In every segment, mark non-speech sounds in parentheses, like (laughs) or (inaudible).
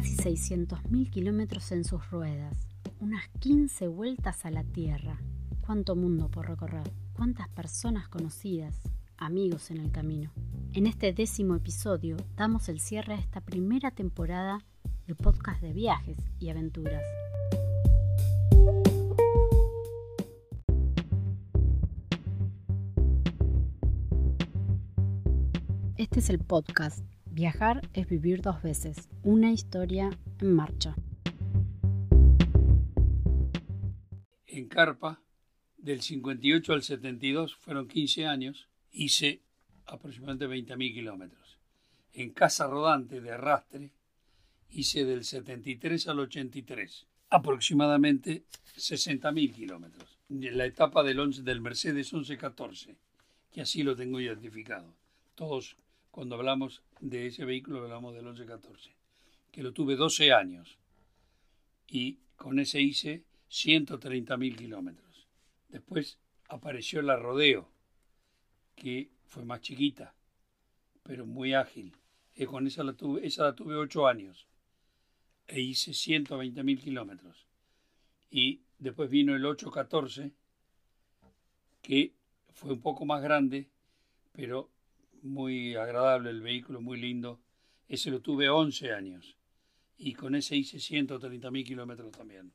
casi 600.000 kilómetros en sus ruedas, unas 15 vueltas a la Tierra. Cuánto mundo por recorrer, cuántas personas conocidas, amigos en el camino. En este décimo episodio damos el cierre a esta primera temporada de podcast de viajes y aventuras. Este es el podcast Viajar es vivir dos veces, una historia en marcha. En Carpa, del 58 al 72, fueron 15 años, hice aproximadamente 20.000 kilómetros. En Casa Rodante de Arrastre, hice del 73 al 83, aproximadamente 60.000 kilómetros. La etapa del, 11, del Mercedes 1114, que así lo tengo identificado. Todos cuando hablamos de ese vehículo hablamos del 1114, que lo tuve 12 años y con ese hice 130.000 kilómetros. Después apareció la Rodeo, que fue más chiquita, pero muy ágil. Y con esa la tuve, esa la tuve 8 años e hice 120.000 kilómetros. Y después vino el 814, que fue un poco más grande, pero muy agradable el vehículo, muy lindo. Ese lo tuve 11 años y con ese hice 130.000 kilómetros también.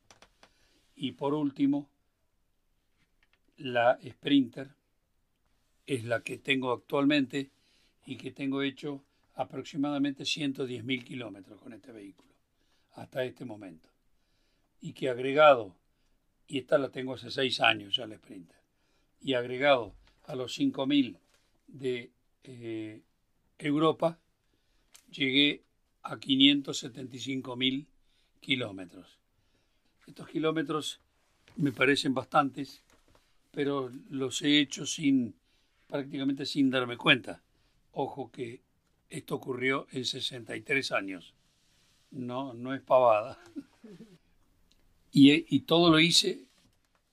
Y por último, la Sprinter es la que tengo actualmente y que tengo hecho aproximadamente 110.000 kilómetros con este vehículo hasta este momento. Y que agregado, y esta la tengo hace 6 años ya la Sprinter, y agregado a los 5.000 de eh, Europa, llegué a 575 mil kilómetros. Estos kilómetros me parecen bastantes, pero los he hecho sin prácticamente sin darme cuenta. Ojo que esto ocurrió en 63 años. No, no es pavada. (laughs) Y todo lo hice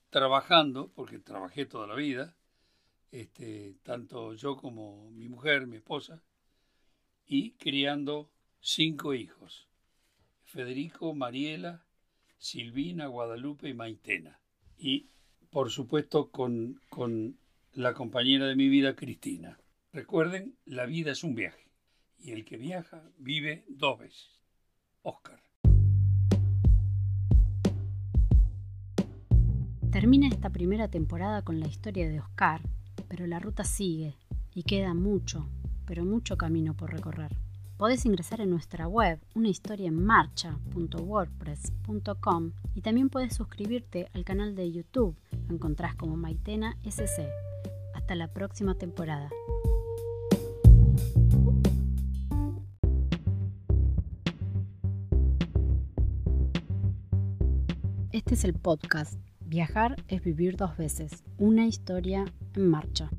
trabajando, porque trabajé toda la vida, este, tanto yo como mi mujer, mi esposa, y criando cinco hijos, Federico, Mariela, Silvina, Guadalupe y Maitena. Y por supuesto con, con la compañera de mi vida, Cristina. Recuerden, la vida es un viaje y el que viaja vive dos veces. Oscar. Termina esta primera temporada con la historia de Oscar, pero la ruta sigue y queda mucho, pero mucho camino por recorrer. Podés ingresar en nuestra web unahistoriaenmarcha.wordpress.com y también puedes suscribirte al canal de YouTube. Lo encontrás como Maitena SC. Hasta la próxima temporada. Este es el podcast Viajar es vivir dos veces. Una historia en marcha.